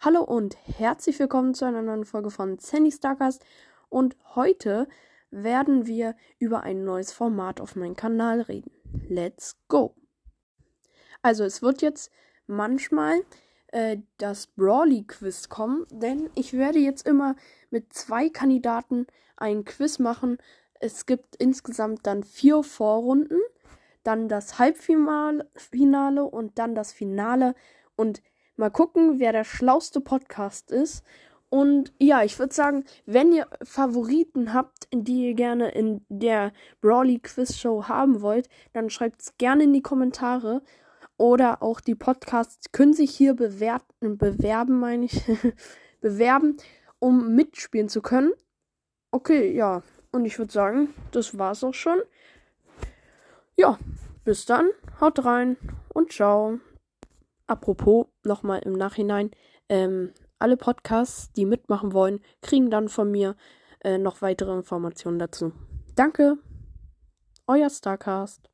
Hallo und herzlich willkommen zu einer neuen Folge von Sandy Starcast. Und heute werden wir über ein neues Format auf meinem Kanal reden. Let's go! Also, es wird jetzt manchmal äh, das Brawly Quiz kommen, denn ich werde jetzt immer mit zwei Kandidaten ein Quiz machen. Es gibt insgesamt dann vier Vorrunden, dann das Halbfinale und dann das Finale. Und Mal gucken, wer der schlauste Podcast ist. Und ja, ich würde sagen, wenn ihr Favoriten habt, die ihr gerne in der Brawly Quiz Show haben wollt, dann schreibt es gerne in die Kommentare. Oder auch die Podcasts können sich hier bewerten, bewerben, meine ich, bewerben, um mitspielen zu können. Okay, ja. Und ich würde sagen, das war's auch schon. Ja, bis dann, haut rein und ciao. Apropos, nochmal im Nachhinein, ähm, alle Podcasts, die mitmachen wollen, kriegen dann von mir äh, noch weitere Informationen dazu. Danke, euer Starcast.